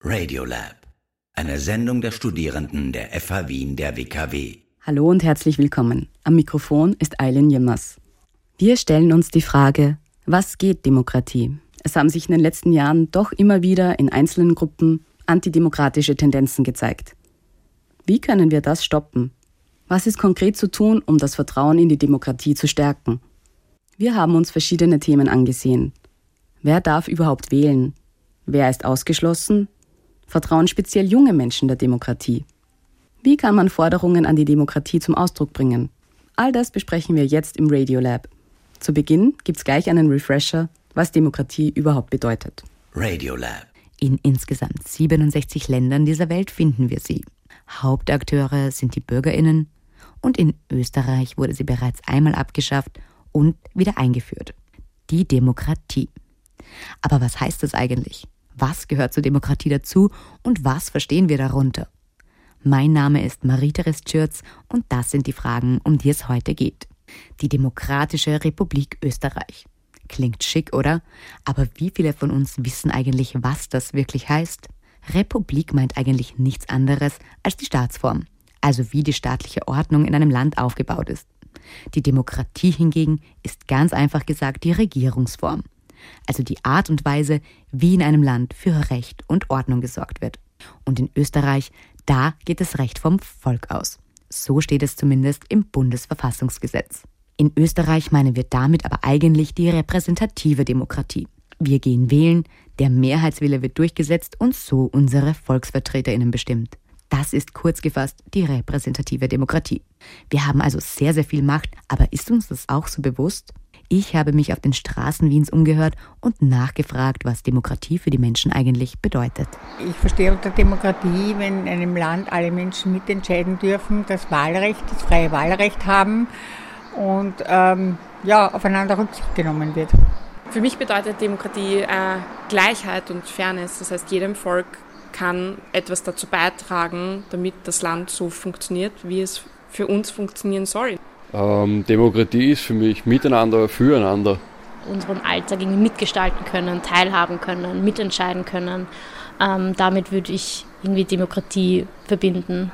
Radiolab, eine Sendung der Studierenden der FH Wien der WKW. Hallo und herzlich willkommen. Am Mikrofon ist Eileen Jimmers. Wir stellen uns die Frage, was geht Demokratie? Es haben sich in den letzten Jahren doch immer wieder in einzelnen Gruppen antidemokratische Tendenzen gezeigt. Wie können wir das stoppen? Was ist konkret zu tun, um das Vertrauen in die Demokratie zu stärken? Wir haben uns verschiedene Themen angesehen. Wer darf überhaupt wählen? Wer ist ausgeschlossen? Vertrauen speziell junge Menschen der Demokratie? Wie kann man Forderungen an die Demokratie zum Ausdruck bringen? All das besprechen wir jetzt im Radiolab. Zu Beginn gibt's gleich einen Refresher, was Demokratie überhaupt bedeutet. Radiolab. In insgesamt 67 Ländern dieser Welt finden wir sie. Hauptakteure sind die Bürgerinnen und in Österreich wurde sie bereits einmal abgeschafft und wieder eingeführt. Die Demokratie. Aber was heißt das eigentlich? Was gehört zur Demokratie dazu und was verstehen wir darunter? Mein Name ist Marie-Therese Schürz und das sind die Fragen, um die es heute geht. Die Demokratische Republik Österreich. Klingt schick, oder? Aber wie viele von uns wissen eigentlich, was das wirklich heißt? Republik meint eigentlich nichts anderes als die Staatsform, also wie die staatliche Ordnung in einem Land aufgebaut ist. Die Demokratie hingegen ist ganz einfach gesagt die Regierungsform also die Art und Weise, wie in einem Land für Recht und Ordnung gesorgt wird. Und in Österreich, da geht das Recht vom Volk aus. So steht es zumindest im Bundesverfassungsgesetz. In Österreich meinen wir damit aber eigentlich die repräsentative Demokratie. Wir gehen wählen, der Mehrheitswille wird durchgesetzt und so unsere Volksvertreterinnen bestimmt. Das ist kurz gefasst die repräsentative Demokratie. Wir haben also sehr, sehr viel Macht, aber ist uns das auch so bewusst? Ich habe mich auf den Straßen Wiens umgehört und nachgefragt, was Demokratie für die Menschen eigentlich bedeutet. Ich verstehe unter Demokratie, wenn in einem Land alle Menschen mitentscheiden dürfen, das Wahlrecht, das freie Wahlrecht haben und ähm, ja, aufeinander Rücksicht genommen wird. Für mich bedeutet Demokratie äh, Gleichheit und Fairness. Das heißt, jedem Volk kann etwas dazu beitragen, damit das Land so funktioniert, wie es für uns funktionieren soll. Ähm, Demokratie ist für mich Miteinander, Füreinander. Unseren Alltag irgendwie mitgestalten können, teilhaben können, mitentscheiden können. Ähm, damit würde ich irgendwie Demokratie verbinden.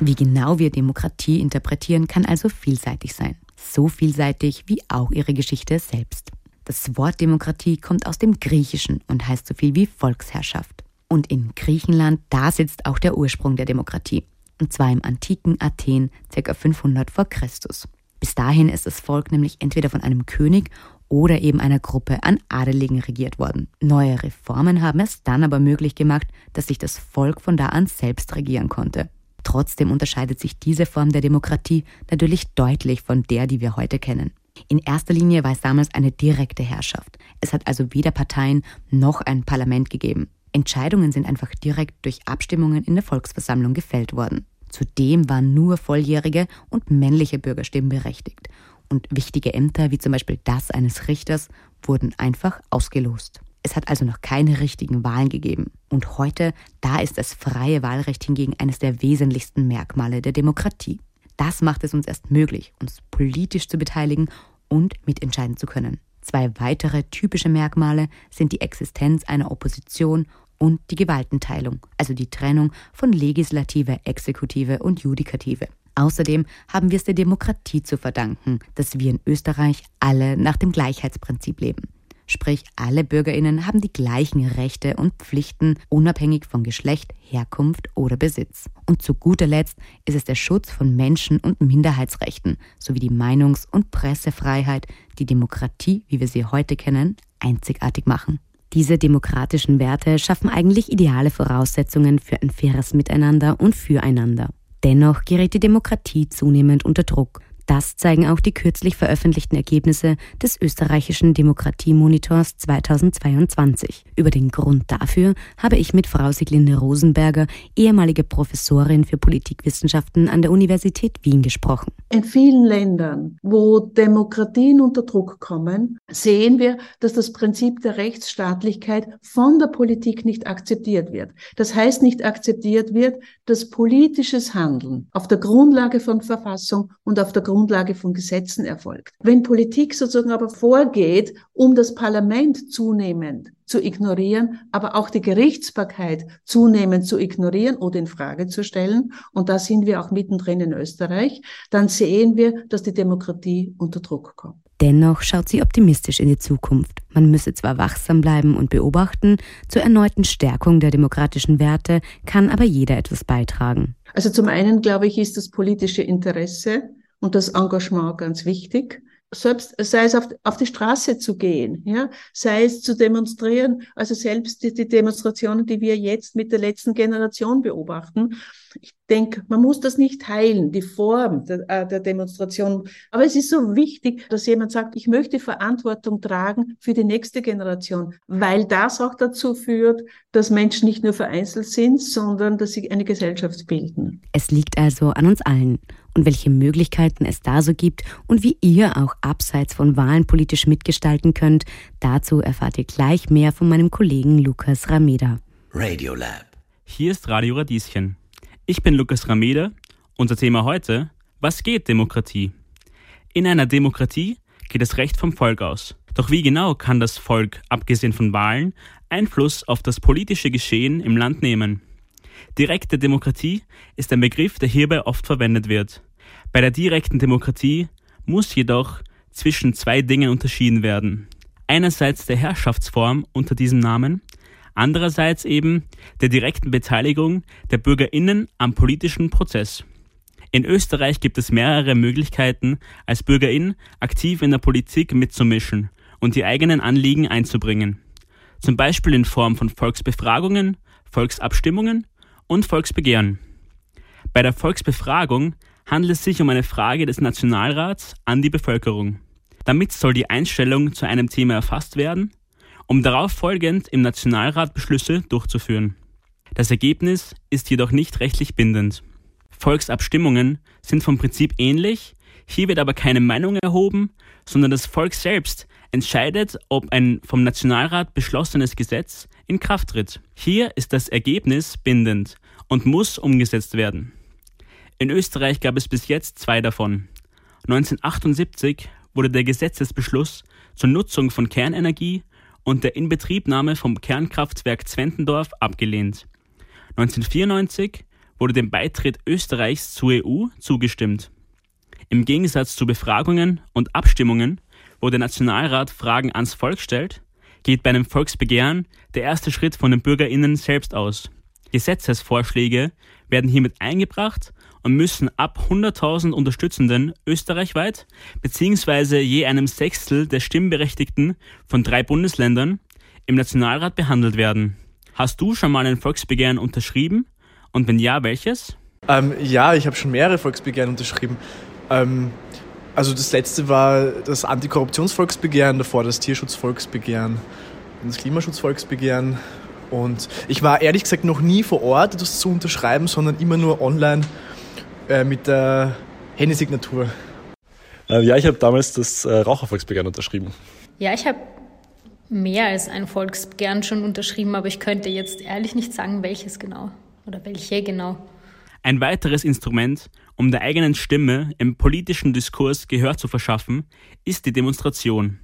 Wie genau wir Demokratie interpretieren, kann also vielseitig sein. So vielseitig wie auch ihre Geschichte selbst. Das Wort Demokratie kommt aus dem Griechischen und heißt so viel wie Volksherrschaft. Und in Griechenland, da sitzt auch der Ursprung der Demokratie und zwar im antiken Athen ca. 500 vor Christus. Bis dahin ist das Volk nämlich entweder von einem König oder eben einer Gruppe an Adeligen regiert worden. Neue Reformen haben es dann aber möglich gemacht, dass sich das Volk von da an selbst regieren konnte. Trotzdem unterscheidet sich diese Form der Demokratie natürlich deutlich von der, die wir heute kennen. In erster Linie war es damals eine direkte Herrschaft. Es hat also weder Parteien noch ein Parlament gegeben. Entscheidungen sind einfach direkt durch Abstimmungen in der Volksversammlung gefällt worden. Zudem waren nur volljährige und männliche Bürgerstimmen berechtigt. Und wichtige Ämter, wie zum Beispiel das eines Richters, wurden einfach ausgelost. Es hat also noch keine richtigen Wahlen gegeben. Und heute, da ist das freie Wahlrecht hingegen eines der wesentlichsten Merkmale der Demokratie. Das macht es uns erst möglich, uns politisch zu beteiligen und mitentscheiden zu können. Zwei weitere typische Merkmale sind die Existenz einer Opposition und die Gewaltenteilung, also die Trennung von Legislative, Exekutive und Judikative. Außerdem haben wir es der Demokratie zu verdanken, dass wir in Österreich alle nach dem Gleichheitsprinzip leben. Sprich, alle Bürgerinnen haben die gleichen Rechte und Pflichten, unabhängig von Geschlecht, Herkunft oder Besitz. Und zu guter Letzt ist es der Schutz von Menschen- und Minderheitsrechten sowie die Meinungs- und Pressefreiheit, die Demokratie, wie wir sie heute kennen, einzigartig machen. Diese demokratischen Werte schaffen eigentlich ideale Voraussetzungen für ein faires Miteinander und füreinander. Dennoch gerät die Demokratie zunehmend unter Druck das zeigen auch die kürzlich veröffentlichten Ergebnisse des österreichischen Demokratiemonitors 2022. Über den Grund dafür habe ich mit Frau Siglinde Rosenberger, ehemalige Professorin für Politikwissenschaften an der Universität Wien gesprochen. In vielen Ländern, wo Demokratien unter Druck kommen, sehen wir, dass das Prinzip der Rechtsstaatlichkeit von der Politik nicht akzeptiert wird. Das heißt, nicht akzeptiert wird, dass politisches Handeln auf der Grundlage von Verfassung und auf der Grundlage Grundlage von Gesetzen erfolgt. Wenn Politik sozusagen aber vorgeht, um das Parlament zunehmend zu ignorieren, aber auch die Gerichtsbarkeit zunehmend zu ignorieren oder in Frage zu stellen, und da sind wir auch mittendrin in Österreich, dann sehen wir, dass die Demokratie unter Druck kommt. Dennoch schaut sie optimistisch in die Zukunft. Man müsse zwar wachsam bleiben und beobachten, zur erneuten Stärkung der demokratischen Werte kann aber jeder etwas beitragen. Also zum einen, glaube ich, ist das politische Interesse und das Engagement ganz wichtig selbst sei es auf, auf die Straße zu gehen, ja, sei es zu demonstrieren, also selbst die, die Demonstrationen, die wir jetzt mit der letzten Generation beobachten. Ich denke, man muss das nicht teilen, die Form der, äh, der Demonstration. Aber es ist so wichtig, dass jemand sagt, ich möchte Verantwortung tragen für die nächste Generation, weil das auch dazu führt, dass Menschen nicht nur vereinzelt sind, sondern dass sie eine Gesellschaft bilden. Es liegt also an uns allen und welche Möglichkeiten es da so gibt und wie ihr auch abseits von Wahlen politisch mitgestalten könnt, dazu erfahrt ihr gleich mehr von meinem Kollegen Lukas Rameda. Radiolab. Hier ist Radio Radieschen. Ich bin Lukas Rameda. Unser Thema heute: Was geht Demokratie? In einer Demokratie geht das Recht vom Volk aus. Doch wie genau kann das Volk, abgesehen von Wahlen, Einfluss auf das politische Geschehen im Land nehmen? Direkte Demokratie ist ein Begriff, der hierbei oft verwendet wird. Bei der direkten Demokratie muss jedoch zwischen zwei Dingen unterschieden werden. Einerseits der Herrschaftsform unter diesem Namen, andererseits eben der direkten Beteiligung der Bürgerinnen am politischen Prozess. In Österreich gibt es mehrere Möglichkeiten, als Bürgerin aktiv in der Politik mitzumischen und die eigenen Anliegen einzubringen. Zum Beispiel in Form von Volksbefragungen, Volksabstimmungen und Volksbegehren. Bei der Volksbefragung handelt es sich um eine Frage des Nationalrats an die Bevölkerung. Damit soll die Einstellung zu einem Thema erfasst werden, um darauf folgend im Nationalrat Beschlüsse durchzuführen. Das Ergebnis ist jedoch nicht rechtlich bindend. Volksabstimmungen sind vom Prinzip ähnlich, hier wird aber keine Meinung erhoben, sondern das Volk selbst entscheidet, ob ein vom Nationalrat beschlossenes Gesetz in Kraft tritt. Hier ist das Ergebnis bindend und muss umgesetzt werden. In Österreich gab es bis jetzt zwei davon. 1978 wurde der Gesetzesbeschluss zur Nutzung von Kernenergie und der Inbetriebnahme vom Kernkraftwerk Zwentendorf abgelehnt. 1994 wurde dem Beitritt Österreichs zur EU zugestimmt. Im Gegensatz zu Befragungen und Abstimmungen, wo der Nationalrat Fragen ans Volk stellt, geht bei einem Volksbegehren der erste Schritt von den BürgerInnen selbst aus. Gesetzesvorschläge werden hiermit eingebracht und müssen ab 100.000 Unterstützenden österreichweit beziehungsweise je einem Sechstel der Stimmberechtigten von drei Bundesländern im Nationalrat behandelt werden. Hast du schon mal ein Volksbegehren unterschrieben? Und wenn ja, welches? Ähm, ja, ich habe schon mehrere Volksbegehren unterschrieben. Ähm, also das letzte war das Antikorruptionsvolksbegehren, davor das Tierschutzvolksbegehren und das Klimaschutzvolksbegehren. Und ich war ehrlich gesagt noch nie vor Ort, das zu unterschreiben, sondern immer nur online äh, mit der Handysignatur. Äh, ja, ich habe damals das äh, Rauchervolksbegehren unterschrieben. Ja, ich habe mehr als ein Volksbegehren schon unterschrieben, aber ich könnte jetzt ehrlich nicht sagen, welches genau oder welche genau. Ein weiteres Instrument, um der eigenen Stimme im politischen Diskurs Gehör zu verschaffen, ist die Demonstration.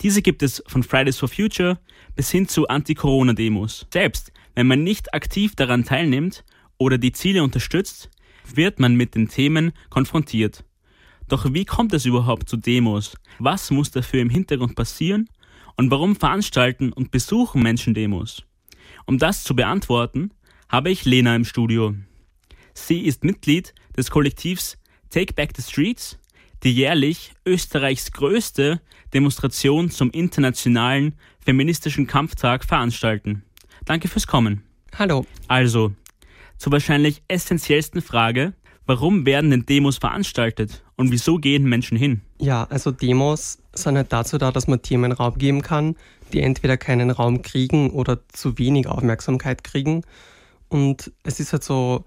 Diese gibt es von Fridays for Future bis hin zu Anti-Corona-Demos. Selbst wenn man nicht aktiv daran teilnimmt oder die Ziele unterstützt, wird man mit den Themen konfrontiert. Doch wie kommt es überhaupt zu Demos? Was muss dafür im Hintergrund passieren? Und warum veranstalten und besuchen Menschen Demos? Um das zu beantworten, habe ich Lena im Studio. Sie ist Mitglied des Kollektivs Take Back the Streets, die jährlich Österreichs größte Demonstration zum internationalen feministischen Kampftag veranstalten. Danke fürs Kommen. Hallo. Also, zur wahrscheinlich essentiellsten Frage, warum werden denn Demos veranstaltet und wieso gehen Menschen hin? Ja, also Demos sind halt dazu da, dass man Themen Raum geben kann, die entweder keinen Raum kriegen oder zu wenig Aufmerksamkeit kriegen. Und es ist halt so,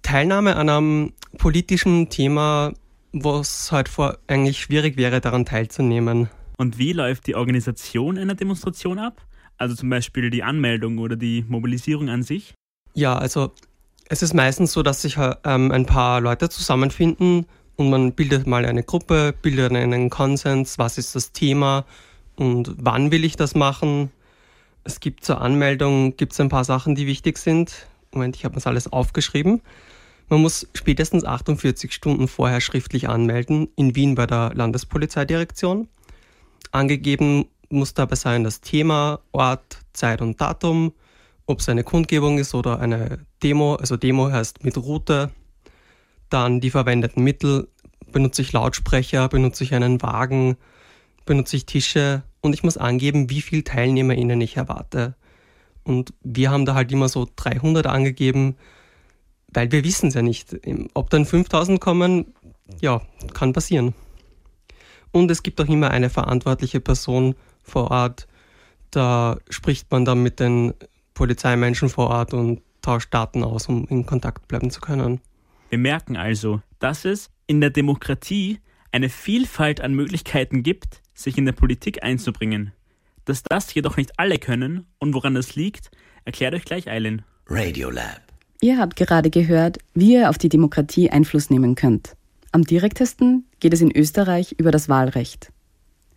Teilnahme an einem politischen Thema, wo es halt vor eigentlich schwierig wäre, daran teilzunehmen. Und wie läuft die Organisation einer Demonstration ab? Also zum Beispiel die Anmeldung oder die Mobilisierung an sich? Ja, also Es ist meistens so, dass sich ähm, ein paar Leute zusammenfinden und man bildet mal eine Gruppe, bildet einen Konsens, was ist das Thema und wann will ich das machen. Es gibt zur Anmeldung gibt's ein paar Sachen, die wichtig sind. Moment, ich habe das alles aufgeschrieben. Man muss spätestens 48 Stunden vorher schriftlich anmelden in Wien bei der Landespolizeidirektion. Angegeben muss dabei sein das Thema, Ort, Zeit und Datum, ob es eine Kundgebung ist oder eine Demo. Also Demo heißt mit Route. Dann die verwendeten Mittel. Benutze ich Lautsprecher, benutze ich einen Wagen, benutze ich Tische und ich muss angeben, wie viele TeilnehmerInnen ich erwarte. Und wir haben da halt immer so 300 angegeben, weil wir wissen es ja nicht. Ob dann 5000 kommen, ja, kann passieren. Und es gibt auch immer eine verantwortliche Person vor Ort. Da spricht man dann mit den Polizeimenschen vor Ort und tauscht Daten aus, um in Kontakt bleiben zu können. Wir merken also, dass es in der Demokratie eine Vielfalt an Möglichkeiten gibt, sich in der Politik einzubringen. Dass das jedoch nicht alle können und woran das liegt, erklärt euch gleich Eileen. Radiolab. Ihr habt gerade gehört, wie ihr auf die Demokratie Einfluss nehmen könnt. Am direktesten geht es in Österreich über das Wahlrecht.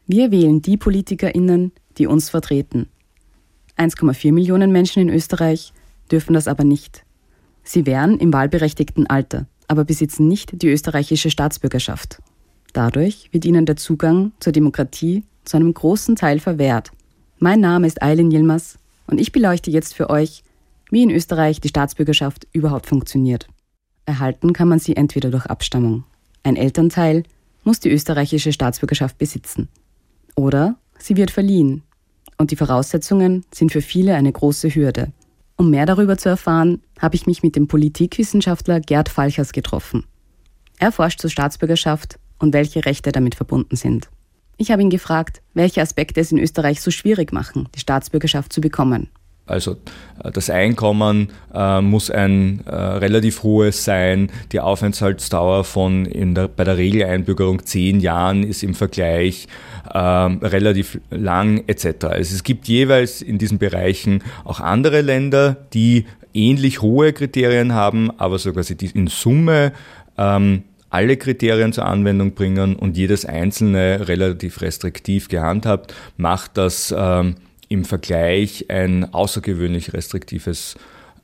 Wir wählen die PolitikerInnen, die uns vertreten. 1,4 Millionen Menschen in Österreich dürfen das aber nicht. Sie wären im wahlberechtigten Alter, aber besitzen nicht die österreichische Staatsbürgerschaft. Dadurch wird ihnen der Zugang zur Demokratie zu einem großen Teil verwehrt. Mein Name ist Eileen Yilmaz und ich beleuchte jetzt für euch, wie in Österreich die Staatsbürgerschaft überhaupt funktioniert. Erhalten kann man sie entweder durch Abstammung. Ein Elternteil muss die österreichische Staatsbürgerschaft besitzen. Oder sie wird verliehen. Und die Voraussetzungen sind für viele eine große Hürde. Um mehr darüber zu erfahren, habe ich mich mit dem Politikwissenschaftler Gerd Falchers getroffen. Er forscht zur Staatsbürgerschaft und welche Rechte damit verbunden sind. Ich habe ihn gefragt, welche Aspekte es in Österreich so schwierig machen, die Staatsbürgerschaft zu bekommen. Also äh, das Einkommen äh, muss ein äh, relativ hohes sein. Die Aufenthaltsdauer von in der, bei der Regeleinbürgerung zehn Jahren ist im Vergleich äh, relativ lang etc. Also es gibt jeweils in diesen Bereichen auch andere Länder, die ähnlich hohe Kriterien haben, aber sogar sie in Summe ähm, alle Kriterien zur Anwendung bringen und jedes einzelne relativ restriktiv gehandhabt, macht das ähm, im Vergleich ein außergewöhnlich restriktives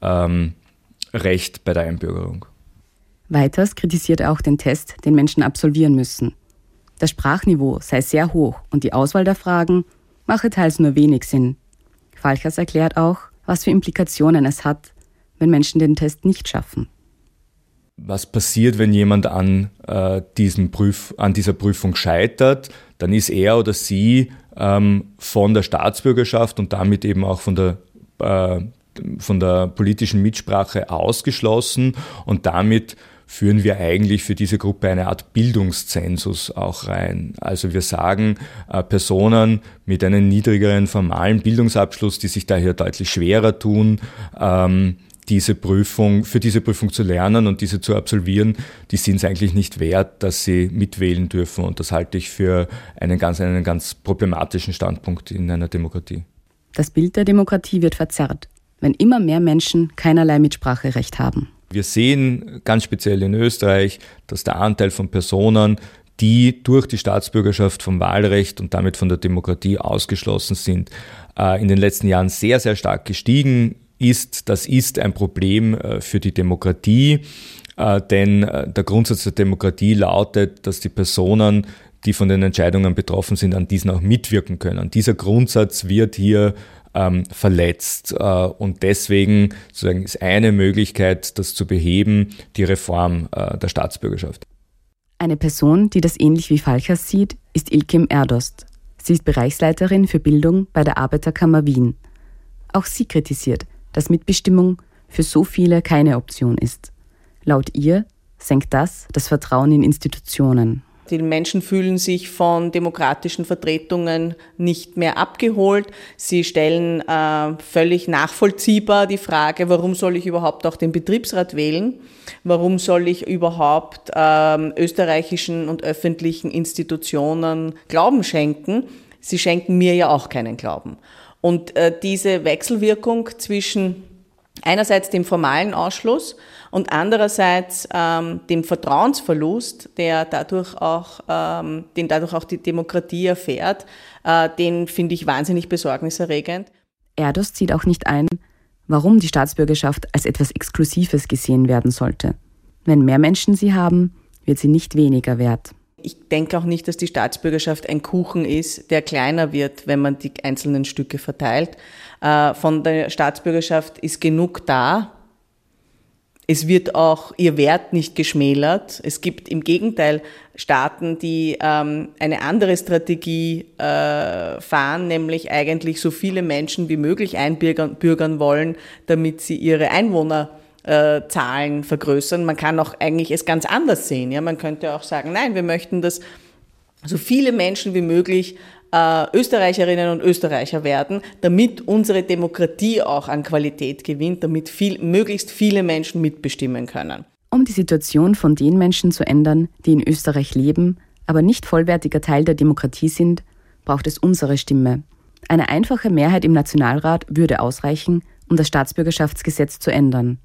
ähm, Recht bei der Einbürgerung. Weiters kritisiert er auch den Test, den Menschen absolvieren müssen. Das Sprachniveau sei sehr hoch und die Auswahl der Fragen mache teils nur wenig Sinn. Falchers erklärt auch, was für Implikationen es hat, wenn Menschen den Test nicht schaffen was passiert, wenn jemand an, äh, diesem Prüf, an dieser Prüfung scheitert, dann ist er oder sie ähm, von der Staatsbürgerschaft und damit eben auch von der, äh, von der politischen Mitsprache ausgeschlossen und damit führen wir eigentlich für diese Gruppe eine Art Bildungszensus auch rein. Also wir sagen, äh, Personen mit einem niedrigeren formalen Bildungsabschluss, die sich daher deutlich schwerer tun, ähm, diese Prüfung, für diese Prüfung zu lernen und diese zu absolvieren, die sind es eigentlich nicht wert, dass sie mitwählen dürfen. Und das halte ich für einen ganz, einen ganz problematischen Standpunkt in einer Demokratie. Das Bild der Demokratie wird verzerrt, wenn immer mehr Menschen keinerlei Mitspracherecht haben. Wir sehen ganz speziell in Österreich, dass der Anteil von Personen, die durch die Staatsbürgerschaft vom Wahlrecht und damit von der Demokratie ausgeschlossen sind, äh, in den letzten Jahren sehr, sehr stark gestiegen ist, das ist ein Problem äh, für die Demokratie, äh, denn äh, der Grundsatz der Demokratie lautet, dass die Personen, die von den Entscheidungen betroffen sind, an diesen auch mitwirken können. Dieser Grundsatz wird hier ähm, verletzt und deswegen sozusagen ist eine Möglichkeit, das zu beheben, die Reform der Staatsbürgerschaft. Eine Person, die das ähnlich wie Falchers sieht, ist Ilkim Erdost. Sie ist Bereichsleiterin für Bildung bei der Arbeiterkammer Wien. Auch sie kritisiert, dass Mitbestimmung für so viele keine Option ist. Laut ihr senkt das das Vertrauen in Institutionen. Die Menschen fühlen sich von demokratischen Vertretungen nicht mehr abgeholt. Sie stellen äh, völlig nachvollziehbar die Frage, warum soll ich überhaupt auch den Betriebsrat wählen? Warum soll ich überhaupt äh, österreichischen und öffentlichen Institutionen Glauben schenken? Sie schenken mir ja auch keinen Glauben. Und äh, diese Wechselwirkung zwischen einerseits dem formalen Ausschluss und andererseits ähm, dem Vertrauensverlust, der dadurch auch, ähm, den dadurch auch die Demokratie erfährt, äh, den finde ich wahnsinnig besorgniserregend. Erdos zieht auch nicht ein, warum die Staatsbürgerschaft als etwas Exklusives gesehen werden sollte. Wenn mehr Menschen sie haben, wird sie nicht weniger wert. Ich denke auch nicht, dass die Staatsbürgerschaft ein Kuchen ist, der kleiner wird, wenn man die einzelnen Stücke verteilt. Äh, von der Staatsbürgerschaft ist genug da. Es wird auch ihr Wert nicht geschmälert. Es gibt im Gegenteil Staaten, die ähm, eine andere Strategie äh, fahren, nämlich eigentlich so viele Menschen wie möglich einbürgern wollen, damit sie ihre Einwohner äh, Zahlen vergrößern. Man kann auch eigentlich es ganz anders sehen. Ja, man könnte auch sagen, nein, wir möchten, dass so viele Menschen wie möglich äh, Österreicherinnen und Österreicher werden, damit unsere Demokratie auch an Qualität gewinnt, damit viel, möglichst viele Menschen mitbestimmen können. Um die Situation von den Menschen zu ändern, die in Österreich leben, aber nicht vollwertiger Teil der Demokratie sind, braucht es unsere Stimme. Eine einfache Mehrheit im Nationalrat würde ausreichen, um das Staatsbürgerschaftsgesetz zu ändern.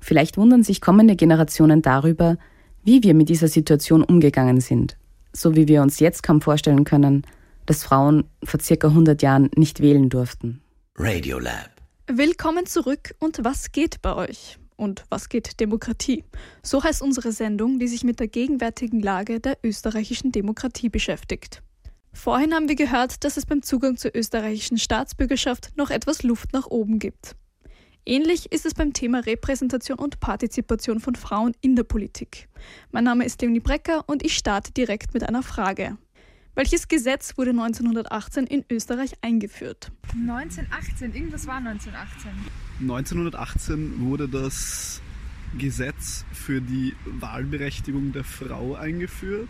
Vielleicht wundern sich kommende Generationen darüber, wie wir mit dieser Situation umgegangen sind, so wie wir uns jetzt kaum vorstellen können, dass Frauen vor circa 100 Jahren nicht wählen durften. Radiolab. Willkommen zurück und was geht bei euch? Und was geht Demokratie? So heißt unsere Sendung, die sich mit der gegenwärtigen Lage der österreichischen Demokratie beschäftigt. Vorhin haben wir gehört, dass es beim Zugang zur österreichischen Staatsbürgerschaft noch etwas Luft nach oben gibt. Ähnlich ist es beim Thema Repräsentation und Partizipation von Frauen in der Politik. Mein Name ist Leonie Brecker und ich starte direkt mit einer Frage. Welches Gesetz wurde 1918 in Österreich eingeführt? 1918, irgendwas war 1918. 1918 wurde das Gesetz für die Wahlberechtigung der Frau eingeführt.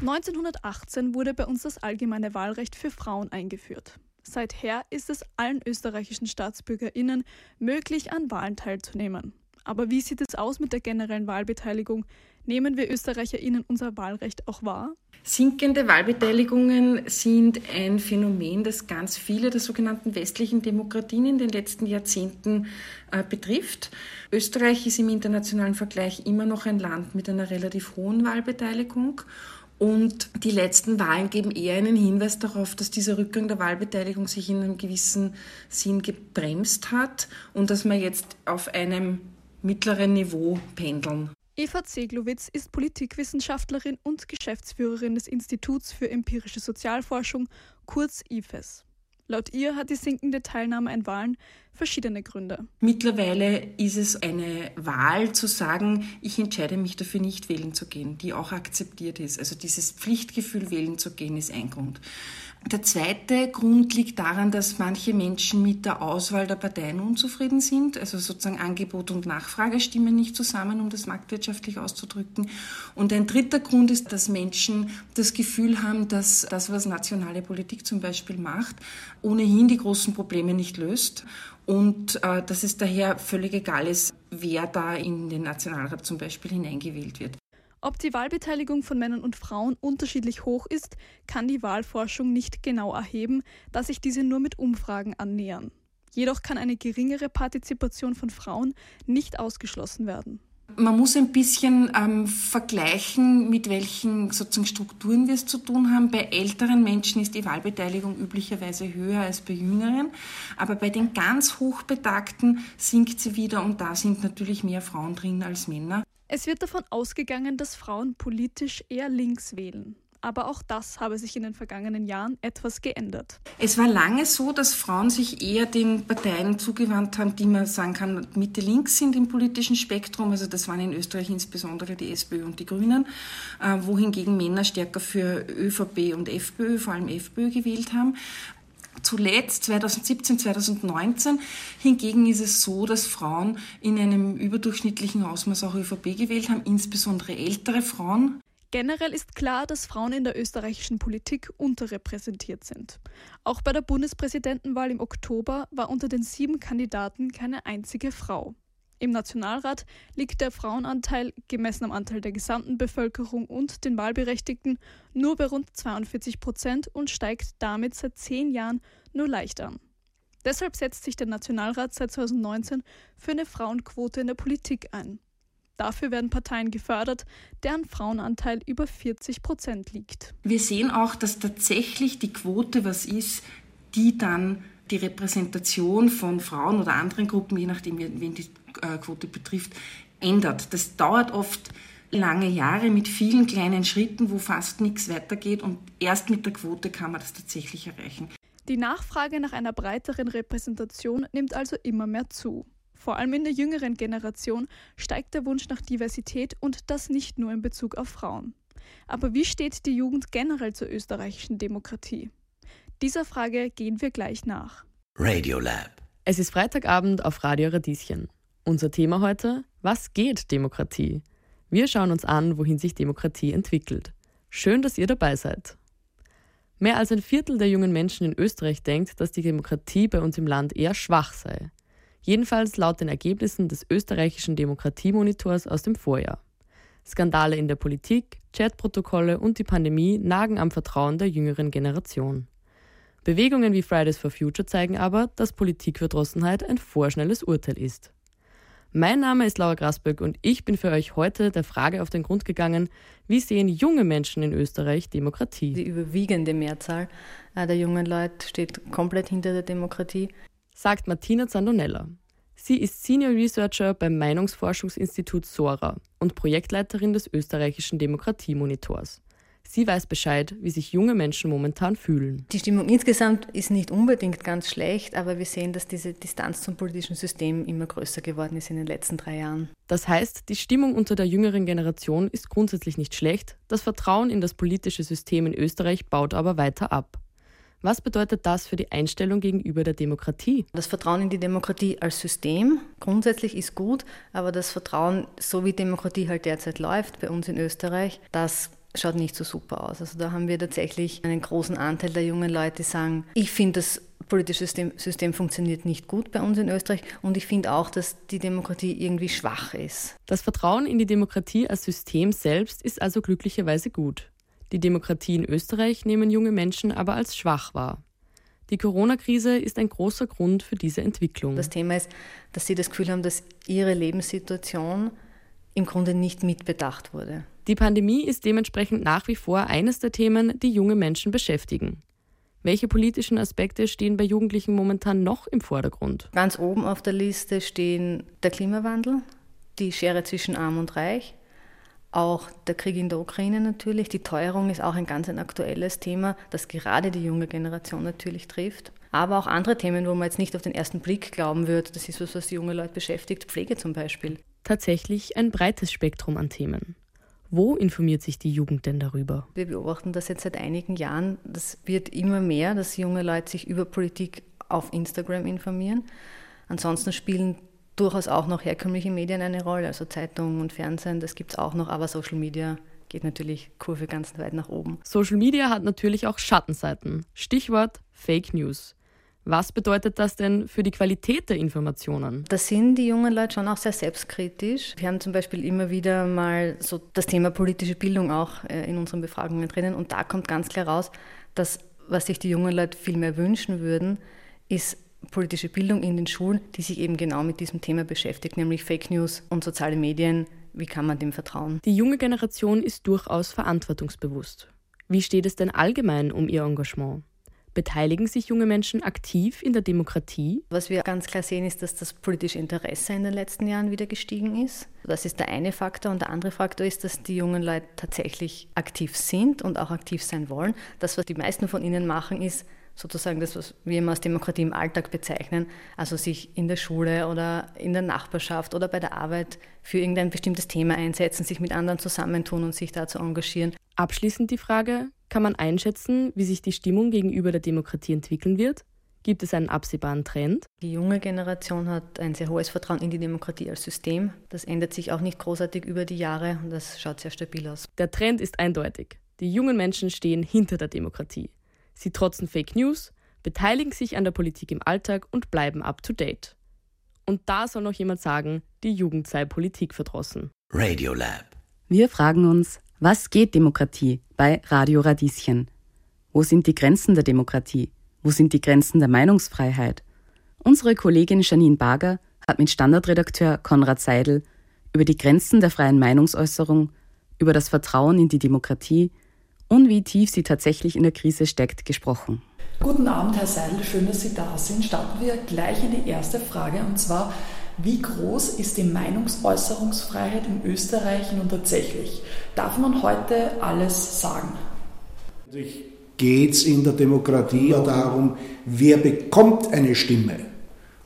1918 wurde bei uns das allgemeine Wahlrecht für Frauen eingeführt. Seither ist es allen österreichischen StaatsbürgerInnen möglich, an Wahlen teilzunehmen. Aber wie sieht es aus mit der generellen Wahlbeteiligung? Nehmen wir ÖsterreicherInnen unser Wahlrecht auch wahr? Sinkende Wahlbeteiligungen sind ein Phänomen, das ganz viele der sogenannten westlichen Demokratien in den letzten Jahrzehnten äh, betrifft. Österreich ist im internationalen Vergleich immer noch ein Land mit einer relativ hohen Wahlbeteiligung. Und die letzten Wahlen geben eher einen Hinweis darauf, dass dieser Rückgang der Wahlbeteiligung sich in einem gewissen Sinn gebremst hat und dass wir jetzt auf einem mittleren Niveau pendeln. Eva Zeglowitz ist Politikwissenschaftlerin und Geschäftsführerin des Instituts für empirische Sozialforschung, kurz IFES. Laut ihr hat die sinkende Teilnahme an Wahlen verschiedene Gründe. Mittlerweile ist es eine Wahl zu sagen, ich entscheide mich dafür nicht wählen zu gehen, die auch akzeptiert ist. Also dieses Pflichtgefühl wählen zu gehen ist ein Grund. Der zweite Grund liegt daran, dass manche Menschen mit der Auswahl der Parteien unzufrieden sind. Also sozusagen Angebot und Nachfrage stimmen nicht zusammen, um das marktwirtschaftlich auszudrücken. Und ein dritter Grund ist, dass Menschen das Gefühl haben, dass das, was nationale Politik zum Beispiel macht, ohnehin die großen Probleme nicht löst. Und äh, dass es daher völlig egal ist, wer da in den Nationalrat zum Beispiel hineingewählt wird. Ob die Wahlbeteiligung von Männern und Frauen unterschiedlich hoch ist, kann die Wahlforschung nicht genau erheben, da sich diese nur mit Umfragen annähern. Jedoch kann eine geringere Partizipation von Frauen nicht ausgeschlossen werden. Man muss ein bisschen ähm, vergleichen, mit welchen sozusagen Strukturen wir es zu tun haben. Bei älteren Menschen ist die Wahlbeteiligung üblicherweise höher als bei jüngeren, aber bei den ganz hochbetagten sinkt sie wieder und da sind natürlich mehr Frauen drin als Männer. Es wird davon ausgegangen, dass Frauen politisch eher links wählen. Aber auch das habe sich in den vergangenen Jahren etwas geändert. Es war lange so, dass Frauen sich eher den Parteien zugewandt haben, die man sagen kann, Mitte-Links sind im politischen Spektrum. Also das waren in Österreich insbesondere die SPÖ und die Grünen, äh, wohingegen Männer stärker für ÖVP und FPÖ, vor allem FPÖ gewählt haben. Zuletzt 2017, 2019 hingegen ist es so, dass Frauen in einem überdurchschnittlichen Ausmaß auch ÖVP gewählt haben, insbesondere ältere Frauen. Generell ist klar, dass Frauen in der österreichischen Politik unterrepräsentiert sind. Auch bei der Bundespräsidentenwahl im Oktober war unter den sieben Kandidaten keine einzige Frau. Im Nationalrat liegt der Frauenanteil gemessen am Anteil der gesamten Bevölkerung und den Wahlberechtigten nur bei rund 42 Prozent und steigt damit seit zehn Jahren nur leicht an. Deshalb setzt sich der Nationalrat seit 2019 für eine Frauenquote in der Politik ein. Dafür werden Parteien gefördert, deren Frauenanteil über 40 Prozent liegt. Wir sehen auch, dass tatsächlich die Quote was ist, die dann die Repräsentation von Frauen oder anderen Gruppen, je nachdem, wen die äh, Quote betrifft, ändert. Das dauert oft lange Jahre mit vielen kleinen Schritten, wo fast nichts weitergeht und erst mit der Quote kann man das tatsächlich erreichen. Die Nachfrage nach einer breiteren Repräsentation nimmt also immer mehr zu. Vor allem in der jüngeren Generation steigt der Wunsch nach Diversität und das nicht nur in Bezug auf Frauen. Aber wie steht die Jugend generell zur österreichischen Demokratie? Dieser Frage gehen wir gleich nach. Radiolab. Es ist Freitagabend auf Radio Radieschen. Unser Thema heute: Was geht Demokratie? Wir schauen uns an, wohin sich Demokratie entwickelt. Schön, dass ihr dabei seid. Mehr als ein Viertel der jungen Menschen in Österreich denkt, dass die Demokratie bei uns im Land eher schwach sei. Jedenfalls laut den Ergebnissen des österreichischen Demokratiemonitors aus dem Vorjahr. Skandale in der Politik, Chatprotokolle und die Pandemie nagen am Vertrauen der jüngeren Generation. Bewegungen wie Fridays for Future zeigen aber, dass Politikverdrossenheit ein vorschnelles Urteil ist. Mein Name ist Laura Grasböck und ich bin für euch heute der Frage auf den Grund gegangen, wie sehen junge Menschen in Österreich Demokratie? Die überwiegende Mehrzahl äh, der jungen Leute steht komplett hinter der Demokratie. Sagt Martina Zandonella. Sie ist Senior Researcher beim Meinungsforschungsinstitut SORA und Projektleiterin des österreichischen Demokratiemonitors. Sie weiß Bescheid, wie sich junge Menschen momentan fühlen. Die Stimmung insgesamt ist nicht unbedingt ganz schlecht, aber wir sehen, dass diese Distanz zum politischen System immer größer geworden ist in den letzten drei Jahren. Das heißt, die Stimmung unter der jüngeren Generation ist grundsätzlich nicht schlecht, das Vertrauen in das politische System in Österreich baut aber weiter ab. Was bedeutet das für die Einstellung gegenüber der Demokratie? Das Vertrauen in die Demokratie als System grundsätzlich ist gut, aber das Vertrauen, so wie Demokratie halt derzeit läuft bei uns in Österreich, das schaut nicht so super aus. Also da haben wir tatsächlich einen großen Anteil der jungen Leute, die sagen, ich finde das politische System, System funktioniert nicht gut bei uns in Österreich und ich finde auch, dass die Demokratie irgendwie schwach ist. Das Vertrauen in die Demokratie als System selbst ist also glücklicherweise gut. Die Demokratie in Österreich nehmen junge Menschen aber als schwach wahr. Die Corona-Krise ist ein großer Grund für diese Entwicklung. Das Thema ist, dass sie das Gefühl haben, dass ihre Lebenssituation im Grunde nicht mitbedacht wurde. Die Pandemie ist dementsprechend nach wie vor eines der Themen, die junge Menschen beschäftigen. Welche politischen Aspekte stehen bei Jugendlichen momentan noch im Vordergrund? Ganz oben auf der Liste stehen der Klimawandel, die Schere zwischen Arm und Reich, auch der Krieg in der Ukraine natürlich. Die Teuerung ist auch ein ganz ein aktuelles Thema, das gerade die junge Generation natürlich trifft. Aber auch andere Themen, wo man jetzt nicht auf den ersten Blick glauben wird, das ist was, was die junge Leute beschäftigt, Pflege zum Beispiel. Tatsächlich ein breites Spektrum an Themen. Wo informiert sich die Jugend denn darüber? Wir beobachten das jetzt seit einigen Jahren. Das wird immer mehr, dass junge Leute sich über Politik auf Instagram informieren. Ansonsten spielen durchaus auch noch herkömmliche Medien eine Rolle, also Zeitungen und Fernsehen, das gibt es auch noch, aber Social Media geht natürlich Kurve ganz weit nach oben. Social Media hat natürlich auch Schattenseiten. Stichwort Fake News. Was bedeutet das denn für die Qualität der Informationen? Da sind die jungen Leute schon auch sehr selbstkritisch. Wir haben zum Beispiel immer wieder mal so das Thema politische Bildung auch äh, in unseren Befragungen drinnen und da kommt ganz klar raus, dass was sich die jungen Leute viel mehr wünschen würden, ist politische Bildung in den Schulen, die sich eben genau mit diesem Thema beschäftigt, nämlich Fake News und soziale Medien. Wie kann man dem vertrauen? Die junge Generation ist durchaus verantwortungsbewusst. Wie steht es denn allgemein um ihr Engagement? Beteiligen sich junge Menschen aktiv in der Demokratie? Was wir ganz klar sehen, ist, dass das politische Interesse in den letzten Jahren wieder gestiegen ist. Das ist der eine Faktor. Und der andere Faktor ist, dass die jungen Leute tatsächlich aktiv sind und auch aktiv sein wollen. Das, was die meisten von ihnen machen, ist sozusagen das, was wir immer als Demokratie im Alltag bezeichnen, also sich in der Schule oder in der Nachbarschaft oder bei der Arbeit für irgendein bestimmtes Thema einsetzen, sich mit anderen zusammentun und sich dazu engagieren. Abschließend die Frage, kann man einschätzen, wie sich die Stimmung gegenüber der Demokratie entwickeln wird? Gibt es einen absehbaren Trend? Die junge Generation hat ein sehr hohes Vertrauen in die Demokratie als System. Das ändert sich auch nicht großartig über die Jahre und das schaut sehr stabil aus. Der Trend ist eindeutig. Die jungen Menschen stehen hinter der Demokratie. Sie trotzen Fake News, beteiligen sich an der Politik im Alltag und bleiben up-to-date. Und da soll noch jemand sagen, die Jugend sei politikverdrossen. Radiolab. Wir fragen uns, was geht Demokratie bei Radio Radieschen? Wo sind die Grenzen der Demokratie? Wo sind die Grenzen der Meinungsfreiheit? Unsere Kollegin Janine Barger hat mit Standardredakteur Konrad Seidel über die Grenzen der freien Meinungsäußerung, über das Vertrauen in die Demokratie und wie tief sie tatsächlich in der Krise steckt, gesprochen. Guten Abend, Herr Seidel, schön, dass Sie da sind. Starten wir gleich in die erste Frage und zwar, wie groß ist die Meinungsäußerungsfreiheit in Österreich nun tatsächlich? Darf man heute alles sagen? Geht es in der Demokratie ja darum, wer bekommt eine Stimme?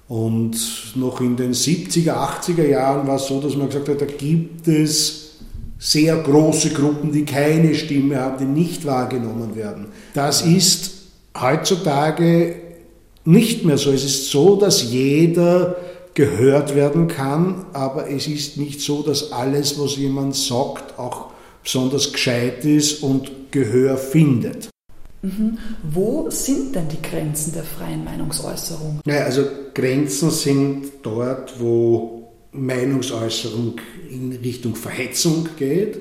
Und noch in den 70er, 80er Jahren war es so, dass man gesagt hat, da gibt es sehr große Gruppen, die keine Stimme haben, die nicht wahrgenommen werden. Das ist heutzutage nicht mehr so. Es ist so, dass jeder gehört werden kann, aber es ist nicht so, dass alles, was jemand sagt, auch besonders gescheit ist und Gehör findet. Mhm. Wo sind denn die Grenzen der freien Meinungsäußerung? Naja, also Grenzen sind dort, wo Meinungsäußerung in Richtung Verhetzung geht,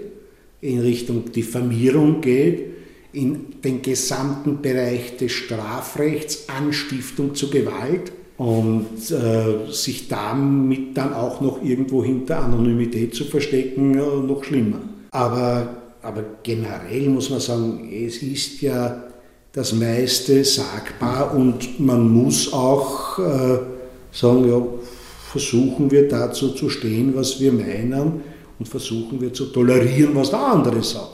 in Richtung Diffamierung geht, in den gesamten Bereich des Strafrechts, Anstiftung zu Gewalt und äh, sich damit dann auch noch irgendwo hinter Anonymität zu verstecken, äh, noch schlimmer. Aber, aber generell muss man sagen, es ist ja das meiste sagbar und man muss auch äh, sagen, ja, versuchen wir dazu zu stehen, was wir meinen und versuchen wir zu tolerieren, was der andere sagt.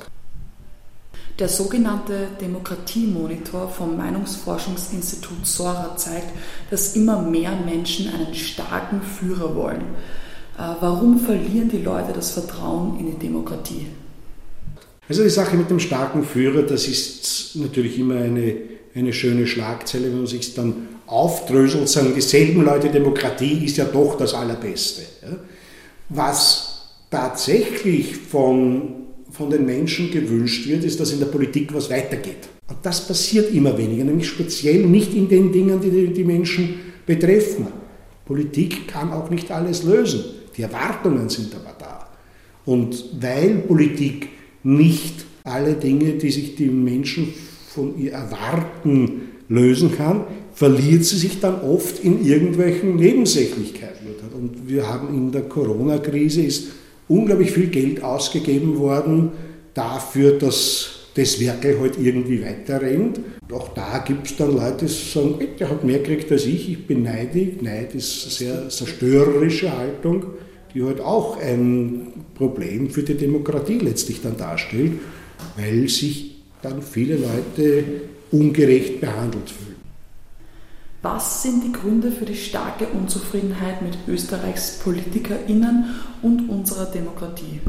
Der sogenannte Demokratiemonitor vom Meinungsforschungsinstitut Sora zeigt, dass immer mehr Menschen einen starken Führer wollen. Äh, warum verlieren die Leute das Vertrauen in die Demokratie? Also die Sache mit dem starken Führer, das ist natürlich immer eine, eine schöne Schlagzeile, wenn man sich dann aufdröselt, sagen dieselben Leute, Demokratie ist ja doch das Allerbeste. Was tatsächlich von, von den Menschen gewünscht wird, ist, dass in der Politik was weitergeht. Und das passiert immer weniger, nämlich speziell nicht in den Dingen, die die Menschen betreffen. Politik kann auch nicht alles lösen. Die Erwartungen sind aber da. Und weil Politik nicht alle Dinge, die sich die Menschen von ihr erwarten, lösen kann, verliert sie sich dann oft in irgendwelchen Nebensächlichkeiten. Und wir haben in der Corona-Krise ist unglaublich viel Geld ausgegeben worden dafür, dass das Werkel halt irgendwie weiterrennt. Auch da gibt es dann Leute, die sagen, der hat mehr gekriegt als ich, ich bin neidig. Neid ist eine sehr zerstörerische Haltung die halt auch ein Problem für die Demokratie letztlich dann darstellt, weil sich dann viele Leute ungerecht behandelt fühlen. Was sind die Gründe für die starke Unzufriedenheit mit Österreichs PolitikerInnen und unserer Demokratie?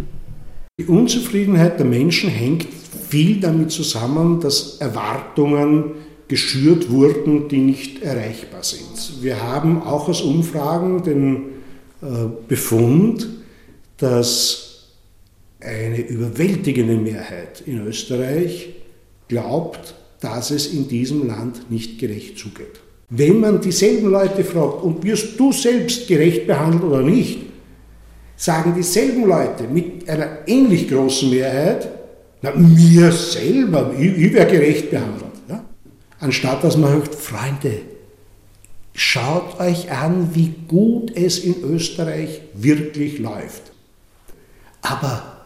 Die Unzufriedenheit der Menschen hängt viel damit zusammen, dass Erwartungen geschürt wurden, die nicht erreichbar sind. Wir haben auch aus Umfragen den äh, Befund, dass eine überwältigende Mehrheit in Österreich glaubt, dass es in diesem Land nicht gerecht zugeht. Wenn man dieselben Leute fragt, und wirst du selbst gerecht behandelt oder nicht, sagen dieselben Leute mit einer ähnlich großen Mehrheit, na, mir selber, ich, ich wäre gerecht behandelt. Ja? Anstatt dass man sagt, Freunde, Schaut euch an, wie gut es in Österreich wirklich läuft. Aber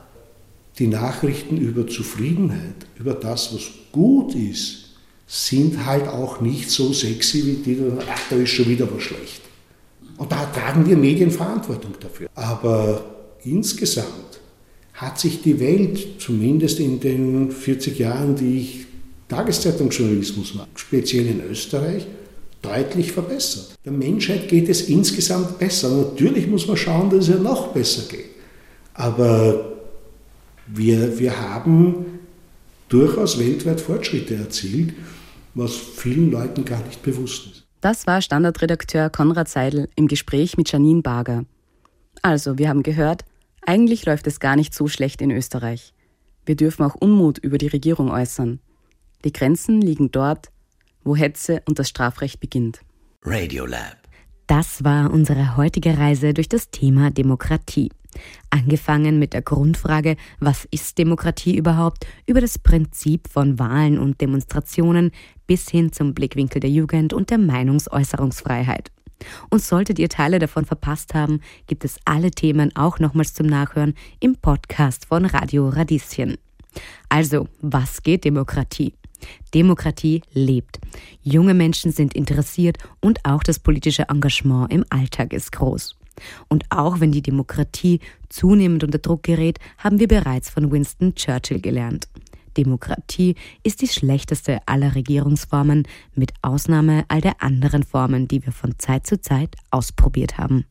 die Nachrichten über Zufriedenheit, über das, was gut ist, sind halt auch nicht so sexy wie die, ach, da ist schon wieder was schlecht. Und da tragen wir Medien Verantwortung dafür. Aber insgesamt hat sich die Welt, zumindest in den 40 Jahren, die ich Tageszeitungsjournalismus mache, speziell in Österreich, deutlich verbessert. Der Menschheit geht es insgesamt besser. Natürlich muss man schauen, dass es ja noch besser geht. Aber wir, wir haben durchaus weltweit Fortschritte erzielt, was vielen Leuten gar nicht bewusst ist. Das war Standardredakteur Konrad Seidel im Gespräch mit Janine Barger. Also, wir haben gehört, eigentlich läuft es gar nicht so schlecht in Österreich. Wir dürfen auch Unmut über die Regierung äußern. Die Grenzen liegen dort, wo Hetze und das Strafrecht beginnt. Radiolab. Das war unsere heutige Reise durch das Thema Demokratie. Angefangen mit der Grundfrage, was ist Demokratie überhaupt, über das Prinzip von Wahlen und Demonstrationen bis hin zum Blickwinkel der Jugend und der Meinungsäußerungsfreiheit. Und solltet ihr Teile davon verpasst haben, gibt es alle Themen auch nochmals zum Nachhören im Podcast von Radio Radieschen. Also, was geht Demokratie? Demokratie lebt. Junge Menschen sind interessiert und auch das politische Engagement im Alltag ist groß. Und auch wenn die Demokratie zunehmend unter Druck gerät, haben wir bereits von Winston Churchill gelernt. Demokratie ist die schlechteste aller Regierungsformen, mit Ausnahme all der anderen Formen, die wir von Zeit zu Zeit ausprobiert haben.